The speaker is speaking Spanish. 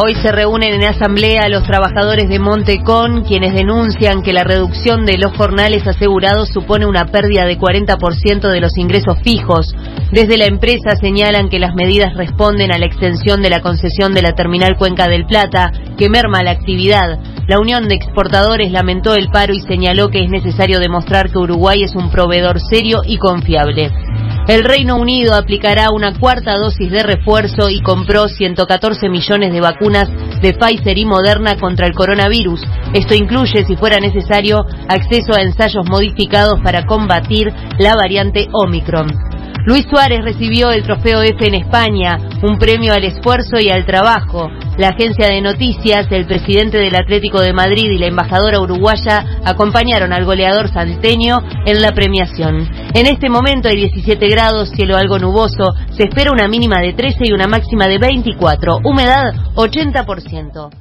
Hoy se reúnen en asamblea los trabajadores de Montecón, quienes denuncian que la reducción de los jornales asegurados supone una pérdida de 40% de los ingresos fijos. Desde la empresa señalan que las medidas responden a la extensión de la concesión de la terminal Cuenca del Plata, que merma la actividad. La Unión de Exportadores lamentó el paro y señaló que es necesario demostrar que Uruguay es un proveedor serio y confiable. El Reino Unido aplicará una cuarta dosis de refuerzo y compró 114 millones de vacunas de Pfizer y Moderna contra el coronavirus. Esto incluye, si fuera necesario, acceso a ensayos modificados para combatir la variante Omicron. Luis Suárez recibió el trofeo F en España, un premio al esfuerzo y al trabajo. La agencia de noticias, el presidente del Atlético de Madrid y la embajadora uruguaya acompañaron al goleador santeño en la premiación. En este momento hay 17 grados, cielo algo nuboso, se espera una mínima de 13 y una máxima de 24, humedad 80%.